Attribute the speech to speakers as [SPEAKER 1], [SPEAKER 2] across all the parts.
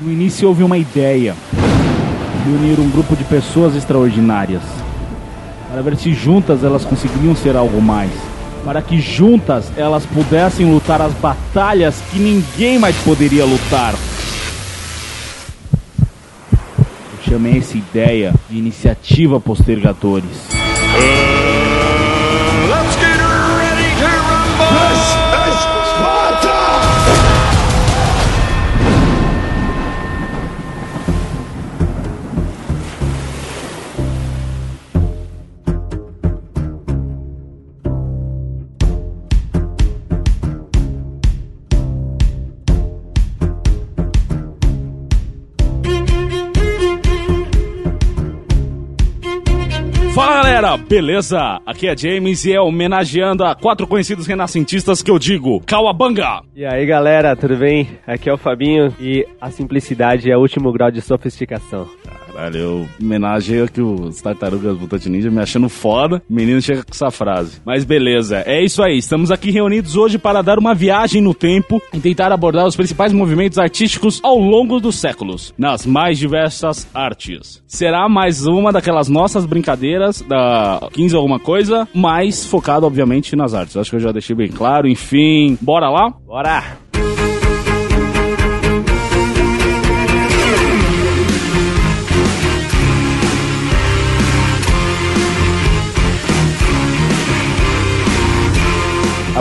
[SPEAKER 1] No início houve uma ideia de unir um grupo de pessoas extraordinárias para ver se juntas elas conseguiriam ser algo mais. Para que juntas elas pudessem lutar as batalhas que ninguém mais poderia lutar. Eu chamei essa ideia de iniciativa Postergadores. Beleza? Aqui é James e é homenageando a quatro conhecidos renascentistas que eu digo, Kawabanga!
[SPEAKER 2] E aí galera, tudo bem? Aqui é o Fabinho e a simplicidade é o último grau de sofisticação.
[SPEAKER 1] Caralho, eu homenageio aqui os Tartarugas Mutant Ninja me achando foda. O menino chega com essa frase. Mas beleza, é isso aí. Estamos aqui reunidos hoje para dar uma viagem no tempo e tentar abordar os principais movimentos artísticos ao longo dos séculos, nas mais diversas artes. Será mais uma daquelas nossas brincadeiras da 15 alguma coisa, mas focado obviamente nas artes. Acho que eu já deixei bem claro. Enfim, bora lá?
[SPEAKER 2] Bora!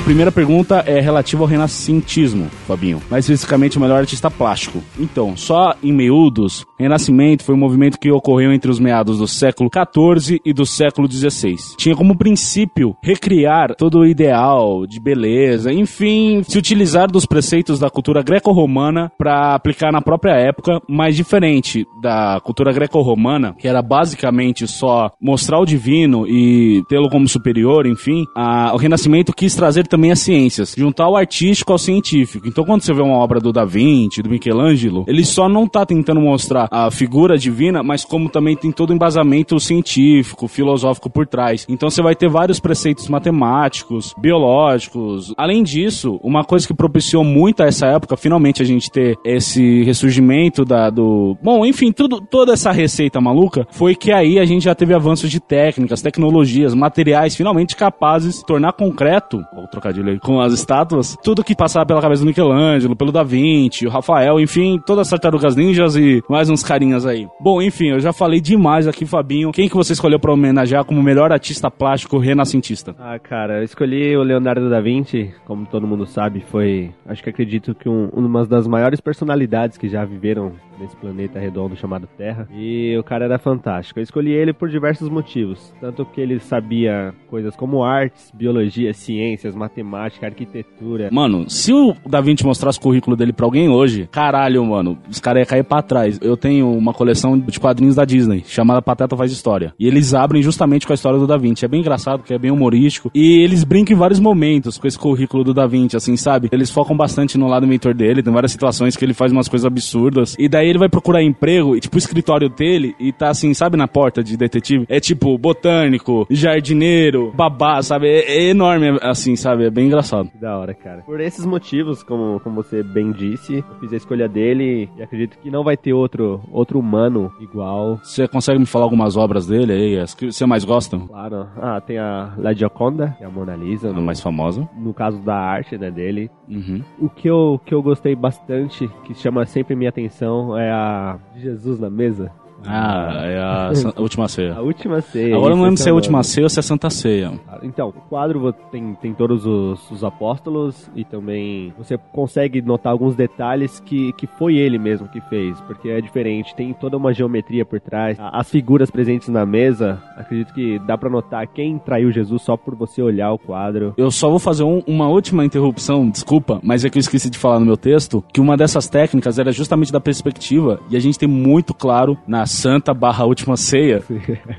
[SPEAKER 1] Primeira pergunta é relativa ao renascentismo, Fabinho. Mais especificamente, o melhor artista plástico. Então, só em miúdos, Renascimento foi um movimento que ocorreu entre os meados do século XIV e do século XVI. Tinha como princípio recriar todo o ideal de beleza, enfim, se utilizar dos preceitos da cultura greco-romana para aplicar na própria época, mas diferente da cultura greco-romana, que era basicamente só mostrar o divino e tê-lo como superior, enfim, a- o Renascimento quis trazer também as ciências, juntar o artístico ao científico. Então, quando você vê uma obra do Da Vinci, do Michelangelo, ele só não tá tentando mostrar a figura divina, mas como também tem todo o embasamento científico, filosófico por trás. Então, você vai ter vários preceitos matemáticos, biológicos. Além disso, uma coisa que propiciou muito a essa época, finalmente a gente ter esse ressurgimento da, do. Bom, enfim, tudo, toda essa receita maluca foi que aí a gente já teve avanços de técnicas, tecnologias, materiais finalmente capazes de tornar concreto, o trocadilho aí, com as estátuas, tudo que passava pela cabeça do Michelangelo, pelo Da Vinci, o Rafael, enfim, todas as tartarugas ninjas e mais uns carinhas aí. Bom, enfim, eu já falei demais aqui, Fabinho. Quem que você escolheu pra homenagear como melhor artista plástico renascentista?
[SPEAKER 2] Ah, cara, eu escolhi o Leonardo da Vinci, como todo mundo sabe, foi, acho que acredito que um, uma das maiores personalidades que já viveram nesse planeta redondo chamado Terra. E o cara era fantástico. Eu escolhi ele por diversos motivos, tanto que ele sabia coisas como artes, biologia, ciências, matemática, arquitetura.
[SPEAKER 1] Mano, se o Da Vinci mostrasse o currículo dele pra alguém hoje, caralho, mano, os caras iam cair pra trás. Eu tenho uma coleção de quadrinhos da Disney, chamada Pateta Faz História. E eles abrem justamente com a história do Da Vinci. É bem engraçado, porque é bem humorístico. E eles brincam em vários momentos com esse currículo do Da Vinci, assim, sabe? Eles focam bastante no lado mentor dele, tem várias situações que ele faz umas coisas absurdas. E daí ele vai procurar emprego, e tipo, o escritório dele, e tá assim, sabe na porta de detetive? É tipo, botânico, jardineiro, babá, sabe? É, é enorme, assim, sabe? É bem engraçado.
[SPEAKER 2] Que da hora, cara. Por esses motivos, como, como você bem disse, eu fiz a escolha dele e acredito que não vai ter outro, outro humano igual.
[SPEAKER 1] Você consegue me falar algumas obras dele aí, as que você mais gosta?
[SPEAKER 2] Claro. Ah, tem a La Gioconda, que é a Mona Lisa.
[SPEAKER 1] A
[SPEAKER 2] No,
[SPEAKER 1] mais famosa.
[SPEAKER 2] no caso da arte, né, dele.
[SPEAKER 1] Uhum.
[SPEAKER 2] O que eu, que eu gostei bastante, que chama sempre minha atenção, é a Jesus na mesa.
[SPEAKER 1] Ah, é a última ceia.
[SPEAKER 2] A última ceia.
[SPEAKER 1] Agora eu não lembro se é a
[SPEAKER 2] o
[SPEAKER 1] última
[SPEAKER 2] nome.
[SPEAKER 1] ceia ou se é Santa Ceia.
[SPEAKER 2] Então, o quadro tem, tem todos os, os apóstolos e também você consegue notar alguns detalhes que, que foi ele mesmo que fez, porque é diferente, tem toda uma geometria por trás. As figuras presentes na mesa, acredito que dá pra notar quem traiu Jesus só por você olhar o quadro.
[SPEAKER 1] Eu só vou fazer um- uma última interrupção, desculpa, mas é que eu esqueci de falar no meu texto que uma dessas técnicas era justamente da perspectiva, e a gente tem muito claro na Santa barra Última Ceia,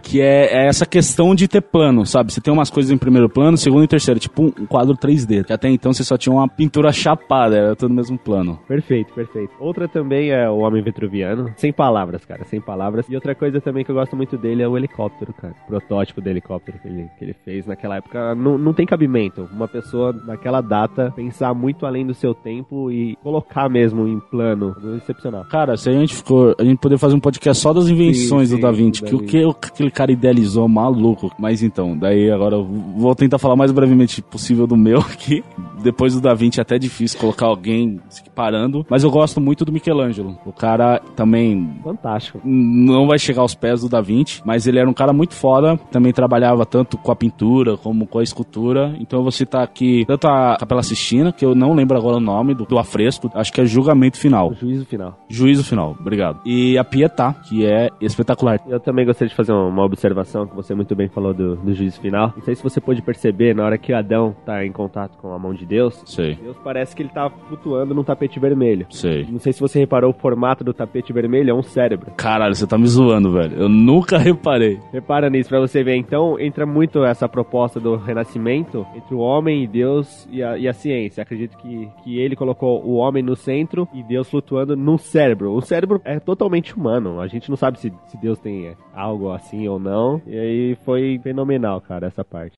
[SPEAKER 1] que é, é essa questão de ter plano, sabe? Você tem umas coisas em primeiro plano, segundo e terceiro, tipo um quadro 3D. Que até então você só tinha uma pintura chapada, era tudo no mesmo plano.
[SPEAKER 2] Perfeito, perfeito. Outra também é o Homem Vitruviano. Sem palavras, cara, sem palavras. E outra coisa também que eu gosto muito dele é o helicóptero, cara. O protótipo do helicóptero que ele, que ele fez naquela época. Não, não tem cabimento. Uma pessoa naquela data pensar muito além do seu tempo e colocar mesmo em plano. Excepcional.
[SPEAKER 1] Cara, se a gente ficou. A gente poderia fazer um podcast só das invenções
[SPEAKER 2] Sim,
[SPEAKER 1] do Da
[SPEAKER 2] sim,
[SPEAKER 1] Vinci,
[SPEAKER 2] do
[SPEAKER 1] que o
[SPEAKER 2] Da
[SPEAKER 1] que aquele cara idealizou, maluco. Mas então, daí agora eu vou tentar falar mais brevemente possível do meu aqui. Depois do Da Vinci é até difícil colocar alguém se parando. Mas eu gosto muito do Michelangelo. O cara também
[SPEAKER 2] Fantástico.
[SPEAKER 1] não vai chegar aos pés do Da Vinci, mas ele era um cara muito foda, também trabalhava tanto com a pintura como com a escultura. Então eu vou citar aqui tanto a Capela Sistina, que eu não lembro agora o nome do, do afresco, acho que é Julgamento Final.
[SPEAKER 2] O juízo final.
[SPEAKER 1] Juízo Final, obrigado. E a Pietà, que é espetacular.
[SPEAKER 2] Eu também gostaria de fazer uma observação que você muito bem falou do, do juízo final. Não sei se você pôde perceber na hora que Adão tá em contato com a mão de Deus.
[SPEAKER 1] Sei,
[SPEAKER 2] Deus parece que ele tá flutuando num tapete vermelho.
[SPEAKER 1] sei.
[SPEAKER 2] Não sei se você reparou, o formato do tapete vermelho é um cérebro.
[SPEAKER 1] Caralho, você tá me zoando, velho. Eu nunca reparei.
[SPEAKER 2] Repara nisso pra você ver. Então, entra muito essa proposta do renascimento entre o homem e Deus e a, e a ciência. Acredito que, que ele colocou o homem no centro e Deus flutuando num cérebro. O cérebro é totalmente humano. A gente não sabe se, se Deus tem algo assim ou não. E aí foi fenomenal, cara, essa parte.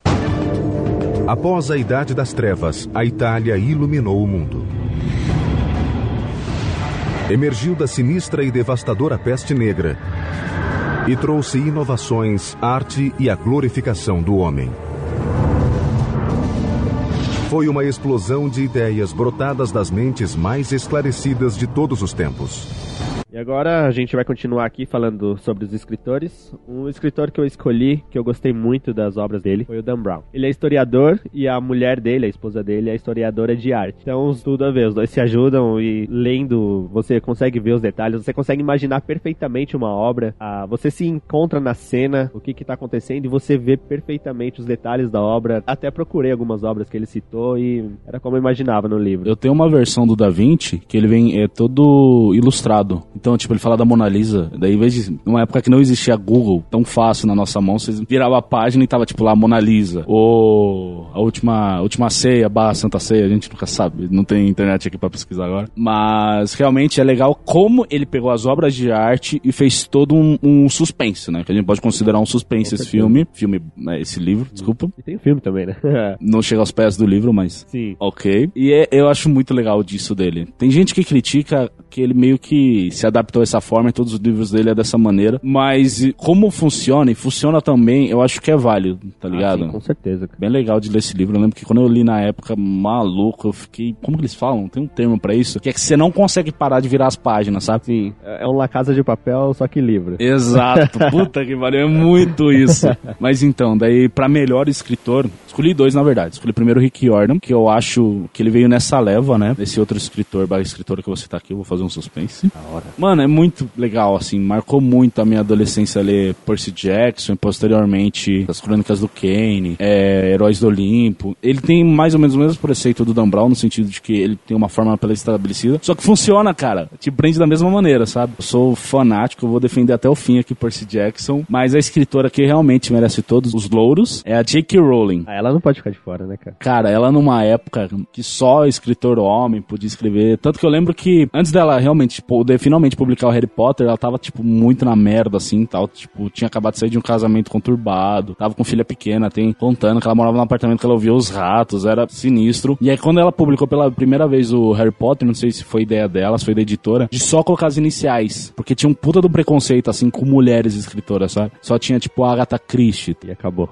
[SPEAKER 3] Após a Idade das Trevas, a Itália iluminou o mundo. Emergiu da sinistra e devastadora peste negra e trouxe inovações, arte e a glorificação do homem. Foi uma explosão de ideias brotadas das mentes mais esclarecidas de todos os tempos.
[SPEAKER 2] E agora a gente vai continuar aqui falando sobre os escritores. Um escritor que eu escolhi, que eu gostei muito das obras dele, foi o Dan Brown. Ele é historiador e a mulher dele, a esposa dele, é historiadora de arte. Então, tudo a ver, os dois se ajudam e lendo, você consegue ver os detalhes, você consegue imaginar perfeitamente uma obra. Ah, você se encontra na cena, o que que tá acontecendo e você vê perfeitamente os detalhes da obra. Até procurei algumas obras que ele citou e era como eu imaginava no livro.
[SPEAKER 1] Eu tenho uma versão do Da Vinci que ele vem é todo ilustrado. Então, tipo, ele fala da Mona Lisa. Daí, em vez de. Numa época que não existia Google tão fácil na nossa mão, vocês viravam a página e tava, tipo, lá Mona Lisa. Ou a última, a última ceia, barra Santa Ceia, a gente nunca sabe. Não tem internet aqui pra pesquisar agora. Mas realmente é legal como ele pegou as obras de arte e fez todo um, um suspense, né? Que a gente pode considerar um suspense esse filme. Filme, né, esse livro, desculpa.
[SPEAKER 2] E tem filme também, né?
[SPEAKER 1] Não chega aos pés do livro, mas
[SPEAKER 2] Sim.
[SPEAKER 1] Ok. E é- eu acho muito legal disso dele. Tem gente que critica que ele meio que se adaptou essa forma e todos os livros dele é dessa maneira. Mas como funciona e funciona também, eu acho que é válido, tá ligado?
[SPEAKER 2] Ah, sim, com certeza. cara.
[SPEAKER 1] Bem legal de ler esse livro. Eu lembro que quando eu li na época, maluco, eu fiquei. Como que eles falam? Tem um termo pra isso? Que é que você não consegue parar de virar as páginas, sabe?
[SPEAKER 2] Sim, é um La Casa de Papel, só que livro.
[SPEAKER 1] Exato, puta que pariu, é muito isso. Mas então, daí pra melhor escritor, escolhi dois na verdade. Escolhi primeiro o Rick Jordan, que eu acho que ele veio nessa leva, né? Esse outro escritor, barra escritora que vou citar aqui, eu vou fazer um suspense. Mano, é muito legal, assim, marcou muito a minha adolescência ler Percy Jackson e posteriormente as Crônicas do Kane, é, Heróis do Olimpo. Ele tem mais ou menos o mesmo preceito do Dan Brown, no sentido de que ele tem uma forma pela estabelecida, só que funciona, cara. Te prende da mesma maneira, sabe? Eu sou fanático, eu vou defender até o fim aqui Percy Jackson, mas a escritora que realmente merece todos os louros é a J.K. Rowling.
[SPEAKER 2] Ah, ela não pode ficar de fora, né, cara?
[SPEAKER 1] Cara, ela numa época que só escritor homem podia escrever. Tanto que eu lembro que antes dela realmente poder finalmente publicar o Harry Potter, ela tava, tipo, muito na merda, assim, tal. Tipo, tinha acabado de sair de um casamento conturbado, tava com filha pequena, tem contando que ela morava num apartamento que ela ouvia os ratos, era sinistro. E aí, quando ela publicou pela primeira vez o Harry Potter, não sei se foi ideia dela, se foi da editora, de só colocar as iniciais. Porque tinha um puta do preconceito, assim, com mulheres escritoras, sabe? Só tinha, tipo, a Agatha Christie.
[SPEAKER 2] E acabou.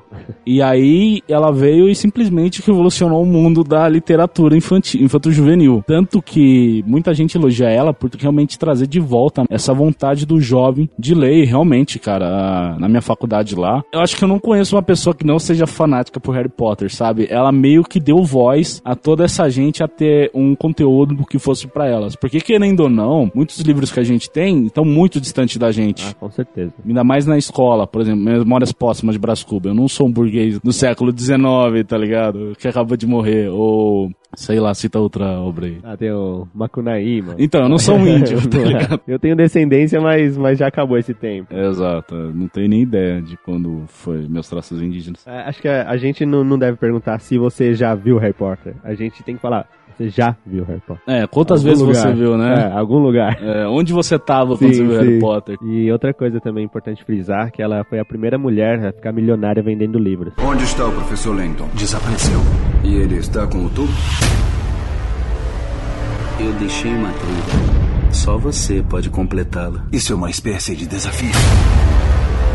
[SPEAKER 1] E aí ela veio e simplesmente revolucionou o mundo da literatura infantil, infanto-juvenil. Tanto que muita gente elogia ela por realmente trazer de volta essa vontade do jovem de ler. E realmente, cara, na minha faculdade lá, eu acho que eu não conheço uma pessoa que não seja fanática por Harry Potter, sabe? Ela meio que deu voz a toda essa gente a ter um conteúdo que fosse pra elas. Porque querendo ou não, muitos livros que a gente tem estão muito distantes da gente.
[SPEAKER 2] Ah, com certeza.
[SPEAKER 1] Ainda mais na escola, por exemplo, Memórias Póstumas de Brás Cubas. Eu não sou um burguês do século XIX 19, tá ligado? Que acabou de morrer. Ou, sei lá, cita outra obra aí.
[SPEAKER 2] Ah, tem o Macunaí, mano.
[SPEAKER 1] Então, eu não sou um índio, tá ligado?
[SPEAKER 2] Eu tenho descendência, mas, mas já acabou esse tempo.
[SPEAKER 1] Exato, não tenho nem ideia de quando foi meus traços indígenas.
[SPEAKER 2] É, acho que a, a gente não, não deve perguntar se você já viu Harry Potter. A gente tem que falar, você já viu Harry Potter.
[SPEAKER 1] É, quantas
[SPEAKER 2] Algum
[SPEAKER 1] vezes
[SPEAKER 2] lugar.
[SPEAKER 1] você viu, né?
[SPEAKER 2] É, algum lugar.
[SPEAKER 1] É, onde você tava quando
[SPEAKER 2] Sim,
[SPEAKER 1] você viu Harry
[SPEAKER 2] sim.
[SPEAKER 1] Potter?
[SPEAKER 2] E outra coisa também importante frisar, que ela foi a primeira mulher a ficar milionária vendendo livros.
[SPEAKER 4] Onde está o professor Langdon?
[SPEAKER 5] Desapareceu.
[SPEAKER 4] E ele está com o tubo?
[SPEAKER 5] Eu deixei uma trilha. Só você pode completá-la.
[SPEAKER 4] Isso é uma espécie de desafio.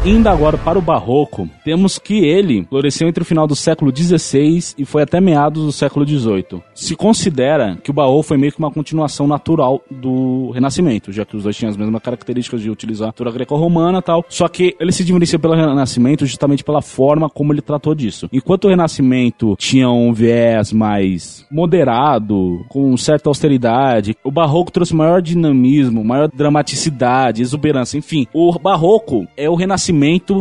[SPEAKER 1] Indo agora para o Barroco, temos que ele floresceu entre o final do século XVI e foi até meados do século XVIII. Se considera que o Barroco foi meio que uma continuação natural do Renascimento, já que os dois tinham as mesmas características de utilizar a cultura greco-romana e tal. Só que ele se diferencia pelo Renascimento justamente pela forma como ele tratou disso. Enquanto o Renascimento tinha um viés mais moderado, com certa austeridade, o Barroco trouxe maior dinamismo, maior dramaticidade, exuberância, enfim. O Barroco é o Renascimento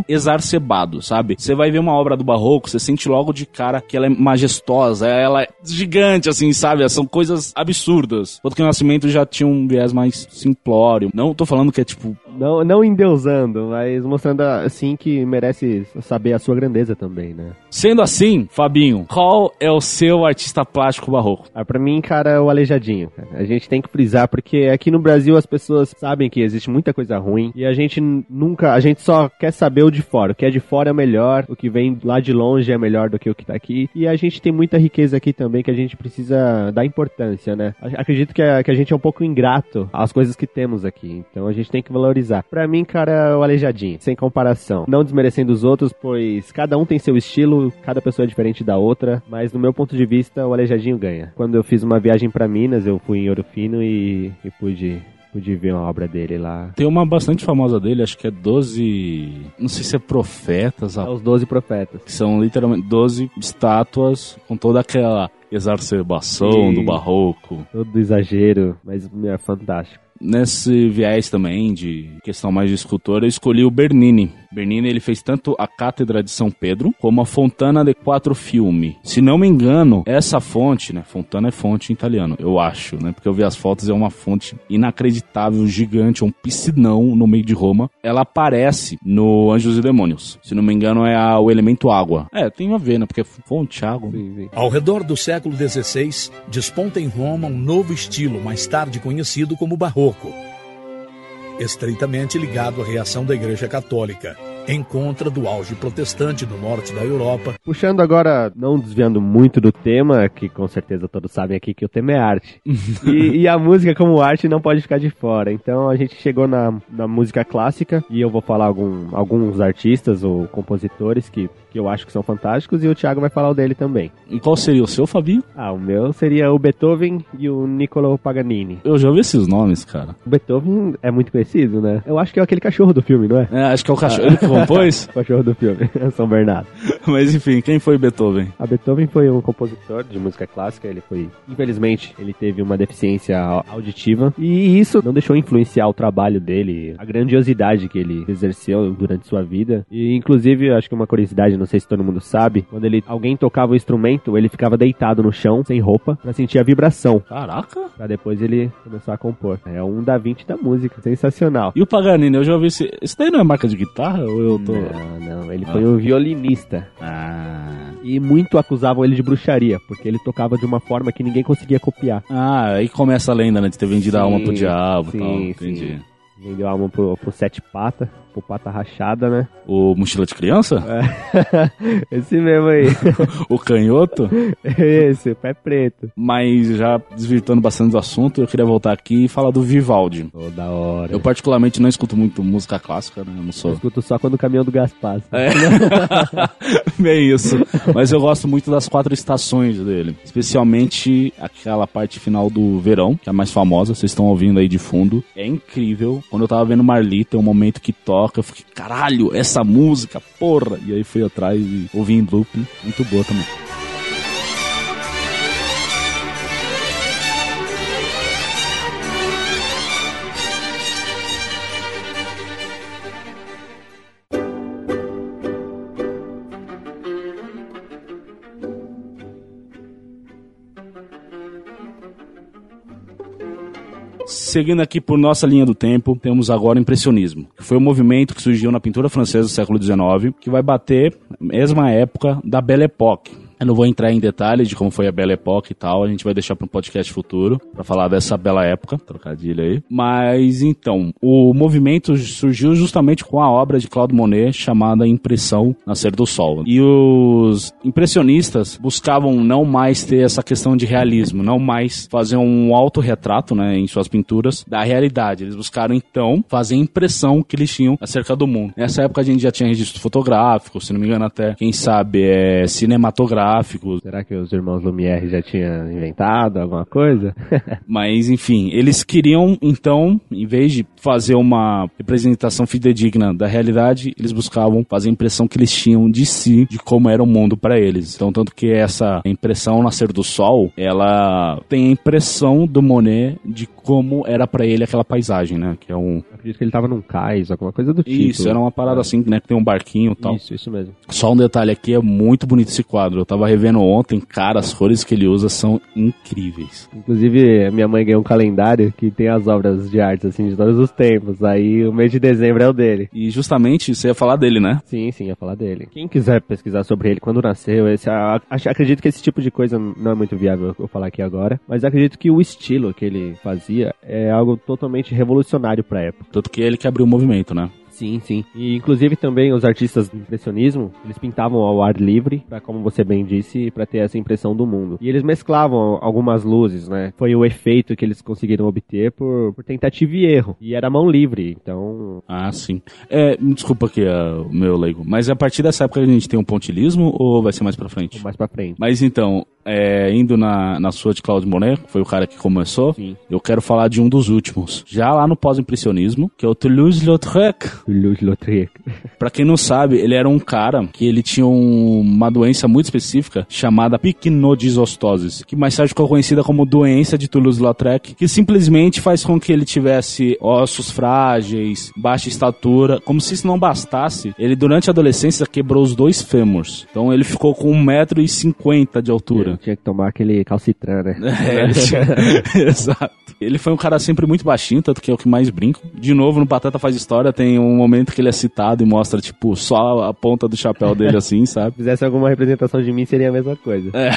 [SPEAKER 1] exacerbado, sabe? Você vai ver uma obra do Barroco, você sente logo de cara que ela é majestosa, ela é gigante, assim, sabe? São coisas absurdas. Enquanto que o Renascimento já tinha um viés mais simplório. Não tô falando que é tipo
[SPEAKER 2] Não, não endeusando, mas mostrando assim que merece saber a sua grandeza também, né?
[SPEAKER 1] Sendo assim, Fabinho, qual é o seu artista plástico barroco?
[SPEAKER 2] Ah, pra mim, cara, é o aleijadinho. cara. A gente tem que frisar, porque aqui no Brasil as pessoas sabem que existe muita coisa ruim e a gente nunca, a gente só quer saber o de fora. O que é de fora é melhor, o que vem lá de longe é melhor do que o que tá aqui. E a gente tem muita riqueza aqui também que a gente precisa dar importância, né? Acredito que a, que a gente é um pouco ingrato às coisas que temos aqui. Então a gente tem que valorizar. Pra mim, cara, é o aleijadinho, sem comparação. Não desmerecendo os outros, pois cada um tem seu estilo, cada pessoa é diferente da outra, mas no meu ponto de vista, o aleijadinho ganha. Quando eu fiz uma viagem pra Minas, eu fui em Ouro Fino e, e pude, pude ver uma obra dele lá.
[SPEAKER 1] Tem uma bastante famosa dele, acho que é 12. Não sei se é profetas,
[SPEAKER 2] É os Doze Profetas.
[SPEAKER 1] que são literalmente 12 estátuas com toda aquela exacerbação
[SPEAKER 2] Sim.
[SPEAKER 1] do barroco.
[SPEAKER 2] Todo exagero, mas é fantástico.
[SPEAKER 1] Nesse viés também de questão mais de escultor, eu escolhi o Bernini. Bernini ele fez tanto a Cátedra de São Pedro como a Fontana de Quattro Fiumi. Se não me engano, essa fonte, né? Fontana é fonte em italiano, eu acho, né? Porque eu vi as fotos, é uma fonte inacreditável, gigante, é um piscinão no meio de Roma. Ela aparece no Anjos e Demônios. Se não me engano, é a- o elemento água. É, tem a ver, né? Porque é fonte, água.
[SPEAKER 2] Sim, sim.
[SPEAKER 6] Ao redor do século XVI, desponta em Roma um novo estilo, mais tarde conhecido como Barroco. Estreitamente ligado à reação da Igreja Católica, em contra do auge protestante no norte da Europa,
[SPEAKER 2] Puxando agora, não desviando muito do tema, que com certeza todos sabem aqui que o tema é arte. e, e a música como arte não pode ficar de fora. Então a gente chegou na, na música clássica e eu vou falar algum, alguns artistas ou compositores que, que eu acho que são fantásticos e o Thiago vai falar o dele também.
[SPEAKER 1] E qual seria o seu, Fabinho?
[SPEAKER 2] Ah, o meu seria o Beethoven e o Niccolo Paganini.
[SPEAKER 1] Eu já ouvi esses nomes, cara.
[SPEAKER 2] O Beethoven é muito conhecido, né? Eu acho que é aquele cachorro do filme, não é?
[SPEAKER 1] É, acho que é o cachorro compôs.
[SPEAKER 2] O cachorro do filme, São Bernardo.
[SPEAKER 1] Mas enfim, quem foi Beethoven?
[SPEAKER 2] A Beethoven foi um compositor de música clássica, ele foi, infelizmente, ele teve uma deficiência au- auditiva e isso não deixou influenciar o trabalho dele, a grandiosidade que ele exerceu durante sua vida. E inclusive, acho que uma curiosidade, não sei se todo mundo sabe, quando ele alguém tocava o instrumento, ele ficava deitado no chão, sem roupa, pra sentir a vibração,
[SPEAKER 1] Caraca!
[SPEAKER 2] Pra depois ele começar a compor. É um Da Vinci da música, sensacional.
[SPEAKER 1] E o Paganini, eu já ouvi esse. Esse daí não é marca de guitarra? Ou eu tô.
[SPEAKER 2] Não, não, ele foi um violinista.
[SPEAKER 1] Ah.
[SPEAKER 2] E muito acusavam ele de bruxaria, porque ele tocava de uma forma que ninguém conseguia copiar.
[SPEAKER 1] Ah, aí começa a lenda, né? De ter vendido a
[SPEAKER 2] Sim,
[SPEAKER 1] alma pro diabo e
[SPEAKER 2] sim,
[SPEAKER 1] tal.
[SPEAKER 2] sim.
[SPEAKER 1] Entendi.
[SPEAKER 2] Vendeu a alma pro, pro Sete Pata, pro Pata Rachada, né?
[SPEAKER 1] O mochila de criança?
[SPEAKER 2] Esse mesmo aí.
[SPEAKER 1] o canhoto?
[SPEAKER 2] Esse, o pé preto.
[SPEAKER 1] Mas já desvirtuando bastante do assunto, eu queria voltar aqui e falar do Vivaldi.
[SPEAKER 2] Oh, da hora.
[SPEAKER 1] Eu particularmente não escuto muito música clássica, né? Eu não
[SPEAKER 2] Eu
[SPEAKER 1] sou.
[SPEAKER 2] escuto só quando o caminhão do gás passa.
[SPEAKER 1] É. Bem isso. Mas eu gosto muito das quatro estações dele. Especialmente aquela parte final do verão, que é a mais famosa, vocês estão ouvindo aí de fundo. É incrível. Quando eu tava vendo Marli, tem um momento que toca, eu fiquei, caralho, essa música, porra! E aí fui atrás e ouvi em loop. Muito boa também. Seguindo aqui por nossa linha do tempo, temos agora o impressionismo, que foi um movimento que surgiu na pintura francesa do século XIX, que vai bater mesma época da Belle Époque. Eu não vou entrar em detalhes de como foi a Belle Époque e tal, a gente vai deixar para um podcast futuro para falar dessa bela época, trocadilho aí. Mas então, o movimento surgiu justamente com a obra de Claude Monet chamada Impressão Nascer do Sol. E os impressionistas buscavam não mais ter essa questão de realismo, não mais fazer um autorretrato, né, em suas pinturas da realidade. Eles buscaram então fazer a impressão que eles tinham acerca do mundo. Nessa época a gente já tinha registro fotográfico, se não me engano até, quem sabe, é cinematográfico
[SPEAKER 2] Será que os irmãos Lumière já tinham inventado alguma coisa?
[SPEAKER 1] Mas, enfim, eles queriam, então, em vez de fazer uma representação fidedigna da realidade, eles buscavam fazer a impressão que eles tinham de si, de como era o mundo para eles. Então, tanto que essa impressão Nascer do Sol, ela tem a impressão do Monet de como era para ele aquela paisagem, né? Que é um.
[SPEAKER 2] Eu acredito que ele tava num cais, alguma coisa do tipo.
[SPEAKER 1] Isso, era uma parada assim, né? Que tem um barquinho e tal.
[SPEAKER 2] Isso, isso mesmo.
[SPEAKER 1] Só um detalhe aqui, é muito bonito esse quadro. Eu tava revendo ontem, cara, as cores que ele usa são incríveis.
[SPEAKER 2] Inclusive, minha mãe ganhou um calendário que tem as obras de arte, assim, de todos os tempos. Aí o mês de dezembro é o dele.
[SPEAKER 1] E justamente você ia falar dele, né?
[SPEAKER 2] Sim, sim, ia falar dele. Quem quiser pesquisar sobre ele, quando nasceu, esse, acredito que esse tipo de coisa não é muito viável eu falar aqui agora, mas acredito que o estilo que ele fazia é algo totalmente revolucionário pra época.
[SPEAKER 1] Tanto que ele que abriu o movimento, né?
[SPEAKER 2] Sim, sim. E inclusive também os artistas do impressionismo, eles pintavam ao ar livre, para como você bem disse, para ter essa impressão do mundo. E eles mesclavam algumas luzes, né? Foi o efeito que eles conseguiram obter por, por tentativa e erro. E era mão livre, então
[SPEAKER 1] Ah, sim. É, desculpa aqui é, o meu leigo, mas a partir dessa época a gente tem um pontilismo ou vai ser mais pra frente?
[SPEAKER 2] mais pra frente.
[SPEAKER 1] Mas então, é, indo na, na sua de Claude Monet, que foi o cara que começou,
[SPEAKER 2] Sim.
[SPEAKER 1] eu quero falar de um dos últimos. Já lá no pós-impressionismo, que é o Toulouse-Lautrec.
[SPEAKER 2] Toulouse-Lautrec.
[SPEAKER 1] Pra quem não sabe, ele era um cara que ele tinha um- uma doença muito específica chamada pycnodisostose, que mais tarde ficou conhecida como doença de Toulouse-Lautrec, que simplesmente faz com que ele tivesse ossos frágeis, baixa estatura, como se isso não bastasse. Ele durante a adolescência quebrou os dois fêmurs. Então ele ficou com 1,50m de altura.
[SPEAKER 2] Tinha que tomar aquele calcitran, né?
[SPEAKER 1] É, ele Exato. Ele foi um cara sempre muito baixinho, tanto que é o que mais brinco. De novo, no Patata Faz História, tem um momento que ele é citado e mostra, tipo, só a ponta do chapéu dele assim, sabe?
[SPEAKER 2] Se fizesse alguma representação de mim, seria a mesma coisa.
[SPEAKER 1] É.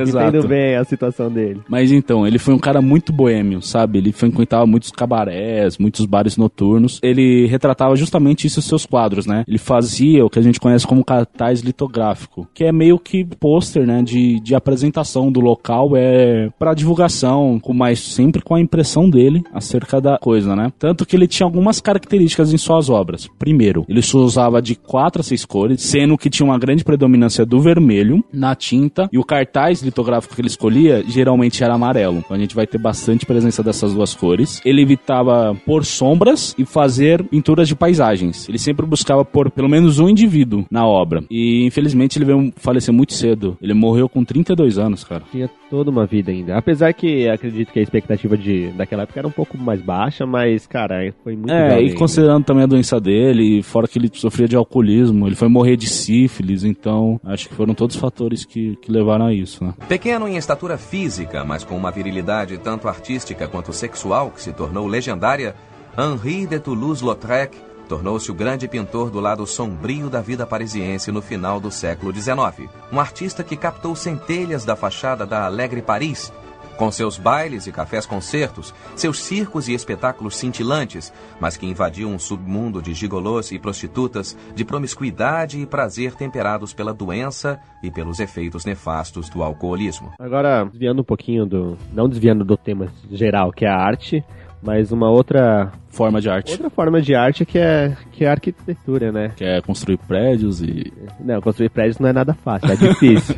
[SPEAKER 1] Exato.
[SPEAKER 2] Entendo bem a situação dele.
[SPEAKER 1] Mas então, ele foi um cara muito boêmio, sabe? Ele frequentava muitos cabarés, muitos bares noturnos. Ele retratava justamente isso nos seus quadros, né? Ele fazia o que a gente conhece como cartaz litográfico, que é meio que pôster, né? De, de apresentação do local, é para divulgação, mais sempre com a impressão dele acerca da coisa, né? Tanto que ele tinha algumas características em suas obras. Primeiro, ele só usava de quatro a seis cores, sendo que tinha uma grande predominância do vermelho na tinta e o cartaz litográfico que ele escolhia geralmente era amarelo. Então a gente vai ter bastante presença dessas duas cores. Ele evitava pôr sombras e fazer pinturas de paisagens. Ele sempre buscava pôr pelo menos um indivíduo na obra. E infelizmente ele veio falecer muito cedo. Ele morreu com 32 anos, cara.
[SPEAKER 2] Tinha toda uma vida ainda. Apesar que acredito que a expectativa de, daquela época era um pouco mais baixa, mas, cara, foi muito
[SPEAKER 1] É, e considerando também a doença dele, fora que ele sofria de alcoolismo, ele foi morrer de sífilis, então acho que foram todos os fatores que, que levaram a isso, né?
[SPEAKER 7] Pequeno em estatura física, mas com uma virilidade tanto artística quanto sexual que se tornou legendária, Henri de Toulouse-Lautrec tornou-se o grande pintor do lado sombrio da vida parisiense no final do século XIX. Um artista que captou centelhas da fachada da Alegre Paris, com seus bailes e cafés-concertos, seus circos e espetáculos cintilantes, mas que invadiu um submundo de gigolôs e prostitutas, de promiscuidade e prazer temperados pela doença e pelos efeitos nefastos do alcoolismo.
[SPEAKER 2] Agora, desviando um pouquinho do. Não desviando do tema geral, que é a arte, mas uma outra.
[SPEAKER 1] Forma de arte.
[SPEAKER 2] Outra forma de arte que é, que é a arquitetura, né?
[SPEAKER 1] Que é construir prédios e.
[SPEAKER 2] Não, construir prédios não é nada fácil, é difícil.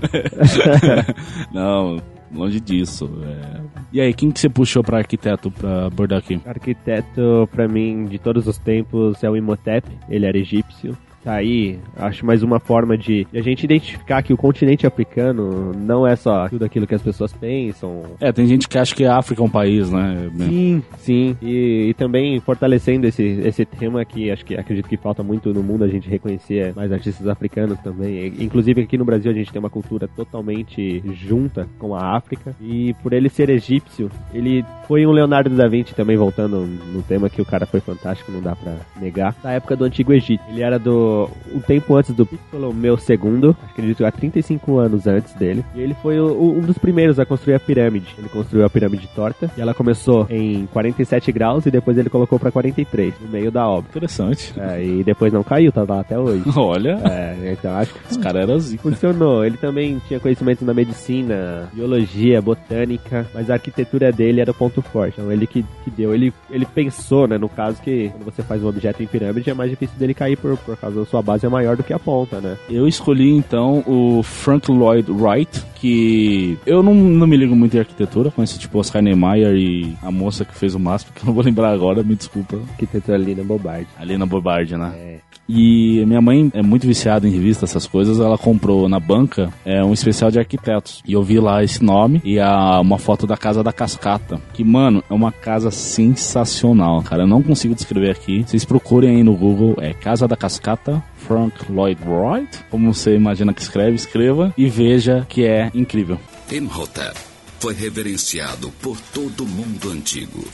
[SPEAKER 1] Não, longe disso. é. E aí, quem que você puxou pra arquiteto pra abordar aqui?
[SPEAKER 2] Arquiteto, pra mim, de todos os tempos, é o Imhotep. Ele era egípcio. Tá aí, acho mais uma forma de, a gente identificar que o continente africano não é só tudo aquilo que as pessoas pensam.
[SPEAKER 1] É, tem gente que acha que a África é um país, né?
[SPEAKER 2] Sim, sim. E, e também fortalecendo esse, esse tema que acho que acredito que falta muito no mundo a gente reconhecer mais artistas africanos também. Inclusive aqui no Brasil a gente tem uma cultura totalmente junta com a África. E por ele ser egípcio, ele foi um Leonardo da Vinci também, voltando no tema que o cara foi fantástico, não dá pra negar. Da época do Antigo Egito. Ele era do. Um tempo antes do Ptolomeu II, acredito há 35 anos antes dele. E ele foi o- um dos primeiros a construir a pirâmide. Ele construiu a pirâmide torta. E ela começou em 47 graus e depois ele colocou pra 43, no meio da obra.
[SPEAKER 1] Interessante.
[SPEAKER 2] É, e depois não caiu, tá lá até hoje.
[SPEAKER 1] Olha,
[SPEAKER 2] É, então acho que
[SPEAKER 1] os caras eram zica.
[SPEAKER 2] funcionou. Ele também tinha conhecimento na medicina, biologia, botânica, mas a arquitetura dele era o ponto forte. Então ele que, que deu. Ele, ele pensou, né, no caso que quando você faz um objeto em pirâmide é mais difícil dele cair por, por causa sua base é maior do que a ponta, né?
[SPEAKER 1] Eu escolhi então o Frank Lloyd Wright, que eu não, não me ligo muito em arquitetura, conheço tipo Oscar Niemeyer e a moça que fez o MASP, que eu não vou lembrar agora, me desculpa.
[SPEAKER 2] Arquitetura ali na Bobardi.
[SPEAKER 1] Ali na Bobardi, né?
[SPEAKER 2] É.
[SPEAKER 1] E minha mãe é muito viciada em revistas, essas coisas. Ela comprou na banca é, um especial de arquitetos. E eu vi lá esse nome e a, uma foto da Casa da Cascata. Que, mano, é uma casa sensacional, cara. Eu não consigo descrever aqui. Vocês procurem aí no Google. É Casa da Cascata, Frank Lloyd Wright. Como você imagina que escreve, escreva. E veja que é incrível.
[SPEAKER 8] Imhotep foi reverenciado por todo mundo antigo.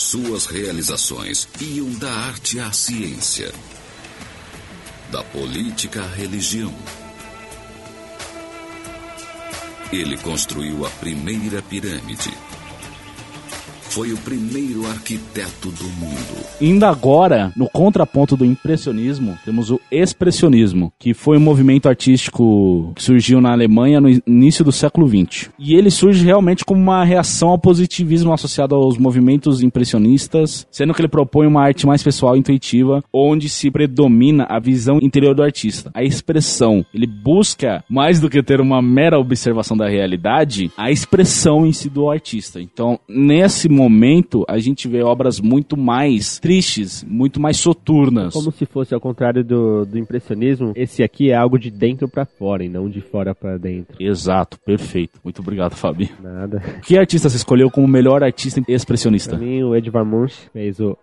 [SPEAKER 8] Suas realizações iam da arte à ciência, da política à religião. Ele construiu a primeira pirâmide. Foi o primeiro arquiteto do mundo.
[SPEAKER 1] Indo agora, no contraponto do impressionismo, temos o expressionismo, que foi um movimento artístico que surgiu na Alemanha no início do século XX. E ele surge realmente como uma reação ao positivismo associado aos movimentos impressionistas, sendo que ele propõe uma arte mais pessoal e intuitiva, onde se predomina a visão interior do artista, a expressão. Ele busca, mais do que ter uma mera observação da realidade, a expressão em si do artista. Então, nesse momento, a gente vê obras muito mais tristes, muito mais soturnas.
[SPEAKER 2] Como se fosse ao contrário do, do impressionismo, esse aqui é algo de dentro pra fora e não de fora pra dentro.
[SPEAKER 1] Exato, perfeito. Muito obrigado, Fabi.
[SPEAKER 2] Nada.
[SPEAKER 1] Que artista você escolheu como melhor artista expressionista?
[SPEAKER 2] Pra mim, o Edvard Munch fez o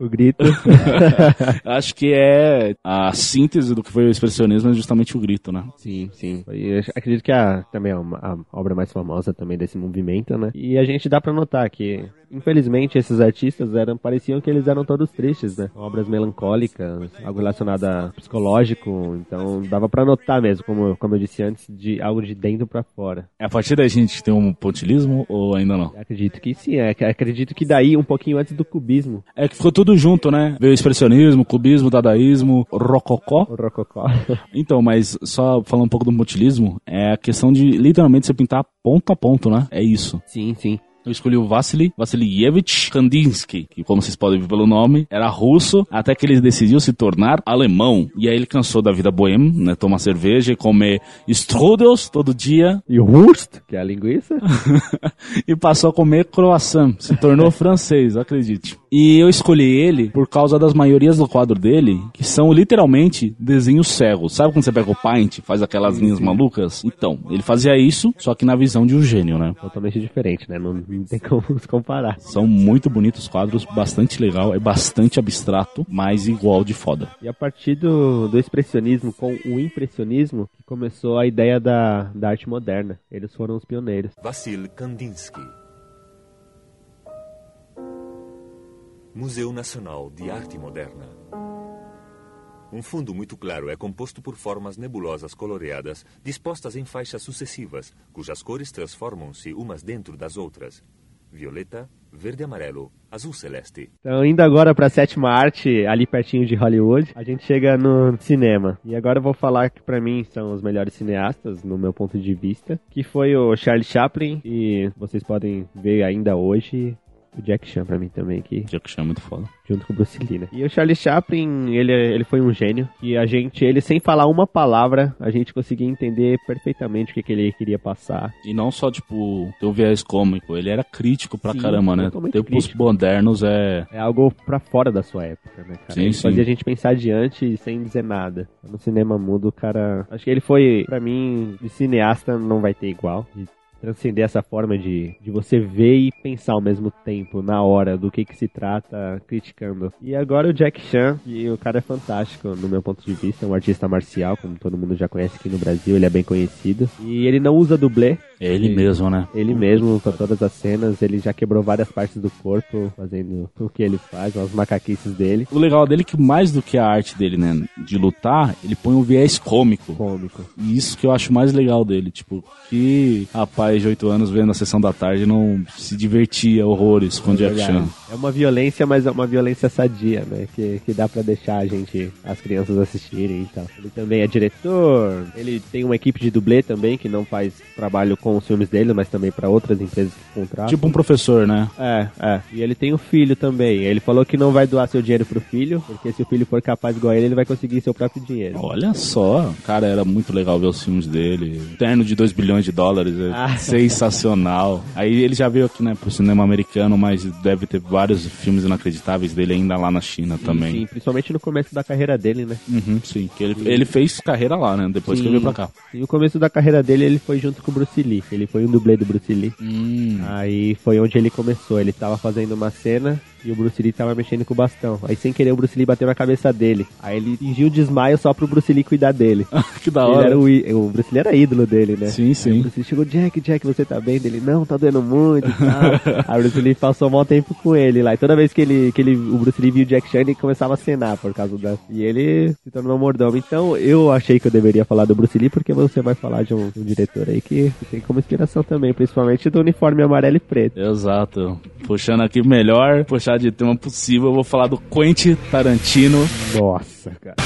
[SPEAKER 2] o grito.
[SPEAKER 1] Acho que é a síntese do que foi o expressionismo é justamente o grito, né?
[SPEAKER 2] sim, sim. E eu acredito que a, também é uma- a obra mais famosa também desse movimento, né? E a gente dá pra notar que, infelizmente, esses artistas eram pareciam que eles eram todos tristes, né? Obras melancólicas, algo relacionado a psicológico, então dava pra notar mesmo, como, como eu disse antes, de algo de dentro pra fora.
[SPEAKER 1] É a partir daí a gente tem um pontilismo ou ainda não?
[SPEAKER 2] Eu acredito que sim, é, acredito que daí um pouquinho antes do cubismo,
[SPEAKER 1] É que ficou tudo junto, né? Veio o expressionismo, cubismo, dadaísmo, rococó.
[SPEAKER 2] rococó.
[SPEAKER 1] Então, mas só falando um pouco do pontilismo, é a questão de literalmente você pintar ponto a ponto, né? É isso.
[SPEAKER 2] sim, sim.
[SPEAKER 1] Eu escolhi o Vassily Vassilievich Kandinsky, que como vocês podem ver pelo nome, era russo, até que ele decidiu se tornar alemão. E aí ele cansou da vida boêmia, né? Tomar cerveja e comer strudels todo dia,
[SPEAKER 2] E Wurst, que é a linguiça.
[SPEAKER 1] e passou a comer croissant. Se tornou francês, acredite. E eu escolhi ele por causa das maiorias do quadro dele, que são literalmente desenhos cegos. Sabe quando você pega o Paint, faz aquelas linhas malucas? Então, ele fazia isso, só que na visão de um gênio, né?
[SPEAKER 2] Totalmente diferente, né? Não, não tem como se comparar.
[SPEAKER 1] São muito bonitos quadros, bastante legal, é bastante abstrato, mas igual de foda.
[SPEAKER 2] E a partir do, do expressionismo com o impressionismo, que começou a ideia da, da arte moderna. Eles foram os pioneiros.
[SPEAKER 9] Vassil Kandinsky. Museu Nacional de Arte Moderna. Um fundo muito claro é composto por formas nebulosas coloreadas dispostas em faixas sucessivas, cujas cores transformam-se umas dentro das outras. Violeta, verde amarelo, azul celeste.
[SPEAKER 2] Então, indo agora para a sétima arte, ali pertinho de Hollywood, a gente chega no cinema. E agora eu vou falar que para mim são os melhores cineastas, no meu ponto de vista, que foi o Charlie Chaplin, e vocês podem ver ainda hoje o Jack Chan pra mim também, que
[SPEAKER 1] Jack Chan é muito foda.
[SPEAKER 2] junto com o Bruce Lee, né? E o Charlie Chaplin, ele, ele foi um gênio, e a gente, ele sem falar uma palavra, a gente conseguia entender perfeitamente o que, que ele queria passar.
[SPEAKER 1] E não só, tipo, ter um viés cômico, ele era crítico pra
[SPEAKER 2] Sim,
[SPEAKER 1] caramba, né? Tempos
[SPEAKER 2] crítico.
[SPEAKER 1] modernos é.
[SPEAKER 2] É algo pra fora da sua época, né, cara?
[SPEAKER 1] Sim,
[SPEAKER 2] ele
[SPEAKER 1] sim.
[SPEAKER 2] fazia a gente pensar adiante sem dizer nada. No cinema mudo, o cara. Acho que ele foi, pra mim, de cineasta não vai ter igual. De transcender essa forma de, de você ver e pensar ao mesmo tempo, na hora, do que que se trata, criticando. E agora o Jack Chan, que o cara é fantástico, no meu ponto de vista, é um artista marcial, como todo mundo já conhece aqui no Brasil, ele é bem conhecido. E ele não usa dublê,
[SPEAKER 1] É ele
[SPEAKER 2] Sim.
[SPEAKER 1] mesmo, né?
[SPEAKER 2] ele mesmo, com todas as cenas, ele já quebrou várias partes do corpo, fazendo o que ele faz, as macaquices dele.
[SPEAKER 1] O legal dele é que mais do que a arte dele, né, de lutar, ele põe um viés cômico.
[SPEAKER 2] Cômico.
[SPEAKER 1] E isso que eu acho mais legal dele, tipo, que rapaz de 8 anos vendo a sessão da tarde não se divertia horrores com Jack
[SPEAKER 2] Verdade.
[SPEAKER 1] Chan.
[SPEAKER 2] É uma violência, mas é uma violência sadia, né? Que, que dá pra deixar a gente, as crianças assistirem e tal. Ele também é diretor, ele tem uma equipe de dublê também, que não faz trabalho com os filmes dele, mas também pra outras empresas que contratam.
[SPEAKER 1] Tipo um professor, né?
[SPEAKER 2] É, é. E ele tem um filho também. Ele falou que não vai doar seu dinheiro pro filho, porque se o filho for capaz igual ele, ele vai conseguir seu próprio dinheiro.
[SPEAKER 1] Olha só, cara, era muito legal ver os filmes dele. Terno de 2 bilhões de dólares, é
[SPEAKER 2] Ah.
[SPEAKER 1] Sensacional. Aí ele já veio aqui, né, pro cinema americano, mas deve ter vários filmes inacreditáveis dele ainda lá na China também.
[SPEAKER 2] Sim, principalmente no começo da carreira dele, né?
[SPEAKER 1] Uhum, sim, que ele, ele fez carreira lá, né, depois que ele veio pra cá.
[SPEAKER 2] E no começo da carreira dele, ele foi junto com o Bruce Lee. Ele foi um dublê do Bruce Lee.
[SPEAKER 1] Hum,
[SPEAKER 2] Aí foi onde ele começou. Ele tava fazendo uma cena e o Bruce Lee tava mexendo com o bastão. Aí sem querer o Bruce Lee bateu na cabeça dele. Aí ele fingiu desmaio só pro Bruce Lee cuidar dele.
[SPEAKER 1] que da hora.
[SPEAKER 2] o, o Bruce Lee era ídolo dele, né?
[SPEAKER 1] Sim,
[SPEAKER 2] Aí o
[SPEAKER 1] sim.
[SPEAKER 2] Bruce Lee chegou, Jack, Jack, você tá bem? Dele, não, tá doendo muito e tal. Aí o Bruce Lee passou um mau tempo com ele lá. E toda vez que ele, que ele, o Bruce Lee viu o Jack Chan, ele começava a cenar por causa da... E ele se tornou um mordomo. Então eu achei que eu deveria falar do Bruce Lee, porque você vai falar de um, de um diretor aí que, que tem como inspiração também, principalmente do uniforme amarelo e preto.
[SPEAKER 1] Exato. Puxando aqui melhor, puxar de tema possível, eu vou falar do Quentin Tarantino.
[SPEAKER 2] Nossa, cara.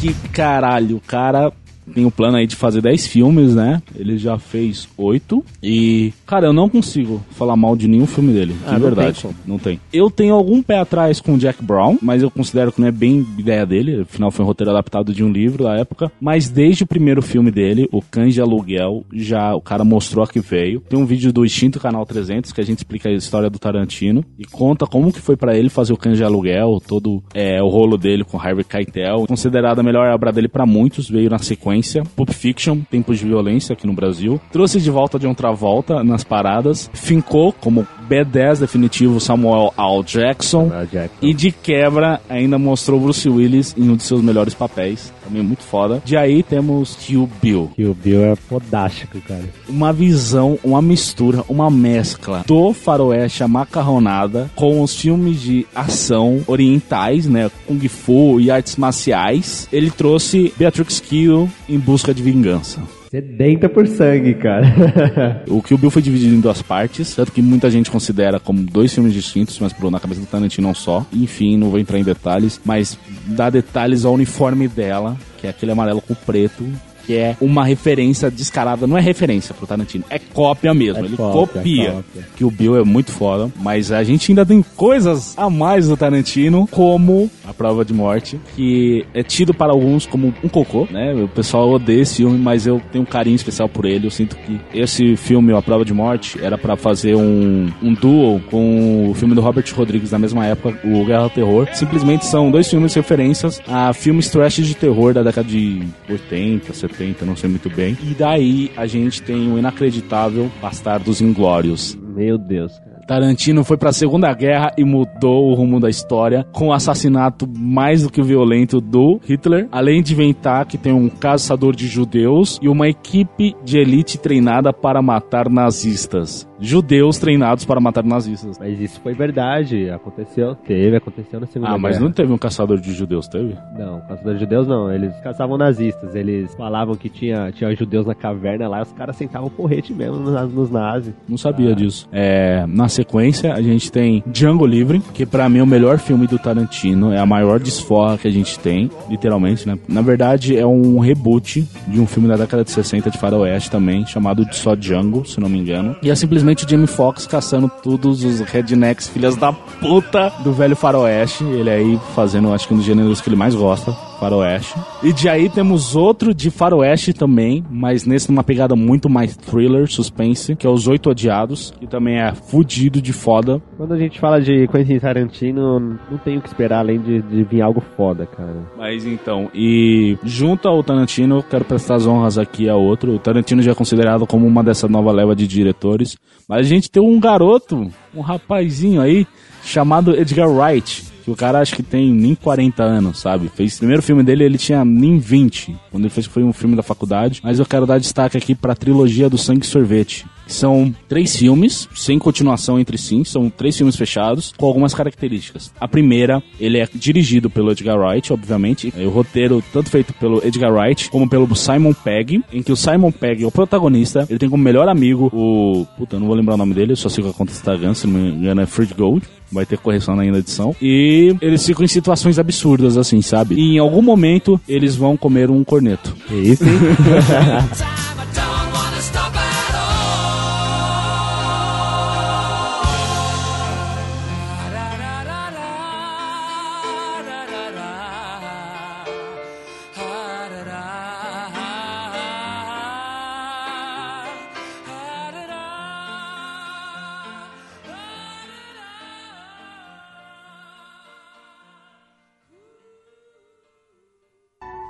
[SPEAKER 1] Que caralho, cara tem o plano aí de fazer 10 filmes, né? Ele já fez 8. E, cara, eu não consigo falar mal de nenhum filme dele.
[SPEAKER 2] Ah,
[SPEAKER 1] de
[SPEAKER 2] não
[SPEAKER 1] verdade.
[SPEAKER 2] tem como.
[SPEAKER 1] não tem. Eu tenho algum pé atrás com o Jack Brown, mas eu considero que não é bem ideia dele. Afinal, foi um roteiro adaptado de um livro da época. Mas desde o primeiro filme dele, O Cães de Aluguel, já o cara mostrou a que veio. Tem um vídeo do extinto Canal 300 que a gente explica a história do Tarantino e conta como que foi pra ele fazer O Cães de Aluguel, todo é, o rolo dele com Harvey Keitel. Considerada a melhor obra dele pra muitos, veio na sequência. Pulp Fiction, Tempos de Violência aqui no Brasil. Trouxe de volta de outra volta nas paradas. Fincou como B10 definitivo Samuel L. Jackson.
[SPEAKER 2] Ah, Jack.
[SPEAKER 1] E de quebra, ainda mostrou Bruce Willis em um de seus melhores papéis. Também muito foda. De aí temos Kill Bill.
[SPEAKER 2] O Bill é fodástico, cara.
[SPEAKER 1] Uma visão, uma mistura, uma mescla do faroeste macarronada com os filmes de ação orientais, né? Kung Fu e artes marciais. Ele trouxe Beatrix Kill em busca de vingança.
[SPEAKER 2] Sedenta por sangue, cara.
[SPEAKER 1] O Kill Bill foi dividido em duas partes, tanto que muita gente considera como dois filmes distintos, mas pro, na cabeça do Tarantino não só. Enfim, não vou entrar em detalhes, mas dá detalhes ao uniforme dela, que é aquele amarelo com preto, que é uma referência descarada. Não é referência pro Tarantino, é cópia mesmo.
[SPEAKER 2] É
[SPEAKER 1] Ele
[SPEAKER 2] cópia,
[SPEAKER 1] copia.
[SPEAKER 2] cópia.
[SPEAKER 1] Que o Bill é muito foda, mas a gente ainda tem coisas a mais do Tarantino, como A Prova de Morte, que é tido para alguns como um cocô, né? O pessoal odeia esse filme, mas eu tenho um carinho especial por ele. Eu sinto que esse filme, A Prova de Morte, era pra fazer um, um duo com o filme do Robert Rodrigues da mesma época, o Guerra ao Terror. Simplesmente são dois filmes referências a filmes trash de terror da década de 80, 70, não sei muito bem. E daí a gente tem o inacreditável Bastardos Inglórios.
[SPEAKER 2] Meu Deus, cara.
[SPEAKER 1] Tarantino foi pra Segunda Guerra e mudou o rumo da história com o assassinato mais do que violento do Hitler, além de inventar que tem um caçador de judeus e uma equipe de elite treinada para matar nazistas. Judeus treinados para matar nazistas.
[SPEAKER 2] Mas isso foi verdade, aconteceu, teve, aconteceu na Segunda
[SPEAKER 1] Ah, mas
[SPEAKER 2] Guerra.
[SPEAKER 1] não teve um caçador de judeus, teve?
[SPEAKER 2] Não, caçadores de judeus não, eles caçavam nazistas, eles falavam que tinha, tinha judeus na caverna lá, os caras sentavam porrete mesmo nos, nos nazis.
[SPEAKER 1] Não sabia disso. É, na sequência, a gente tem Django Livre, que pra mim é o melhor filme do Tarantino, é a maior desforra que a gente tem, literalmente, né? Na verdade, é um reboot de um filme da década de 60 de faroeste também, chamado de só Django, se não me engano. E é simplesmente basicamente o Jamie Foxx caçando todos os rednecks, filhas da puta do velho faroeste. Ele aí fazendo, acho que um dos gêneros que ele mais gosta, faroeste. E de aí temos outro de faroeste também, mas nesse numa pegada muito mais thriller, suspense, que é Os Oito Odiados, que também é fudido de foda.
[SPEAKER 2] Quando a gente fala de Quentin Tarantino, não tem o que esperar além de, de vir algo foda, cara.
[SPEAKER 1] Mas então, e junto ao Tarantino, quero prestar as honras aqui a outro. O Tarantino já é considerado como uma dessa nova leva de diretores. Mas a gente tem um garoto, um rapazinho aí, chamado Edgar Wright. Que o cara acho que tem nem 40 anos, sabe? Fez o primeiro filme dele, ele tinha nem 20. Quando ele fez foi um filme da faculdade. Mas eu quero dar destaque aqui pra trilogia do Sangue Sorvete. São três filmes, sem continuação entre si, são três filmes fechados, com algumas características. A primeira, ele é dirigido pelo Edgar Wright, obviamente. É o roteiro tanto feito pelo Edgar Wright como pelo Simon Pegg, em que o Simon Pegg é o protagonista, ele tem como melhor amigo o. Puta, eu não vou lembrar o nome dele, eu só sigo a conta do Instagram, se não me engano é Fred Gold. Vai ter correção ainda na edição. E eles ficam em situações absurdas, assim, sabe? E em algum momento eles vão comer um corneto.
[SPEAKER 2] É isso, hein?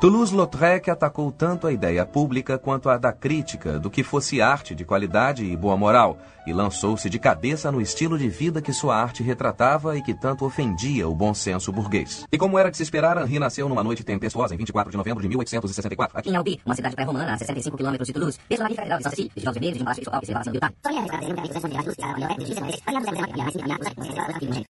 [SPEAKER 7] Toulouse-Lautrec atacou tanto a ideia pública quanto a da crítica do que fosse arte de qualidade e boa moral, e lançou-se de cabeça no estilo de vida que sua arte retratava e que tanto ofendia o bom senso burguês. E como era de se esperar, Henri nasceu numa noite tempestuosa em 24 de novembro de 1864.
[SPEAKER 10] Aqui em Albi, uma cidade pré-romana a 65 quilômetros de Toulouse, desde lá de Federal de Salsici, de Jogos de um baixo de observação de Utah.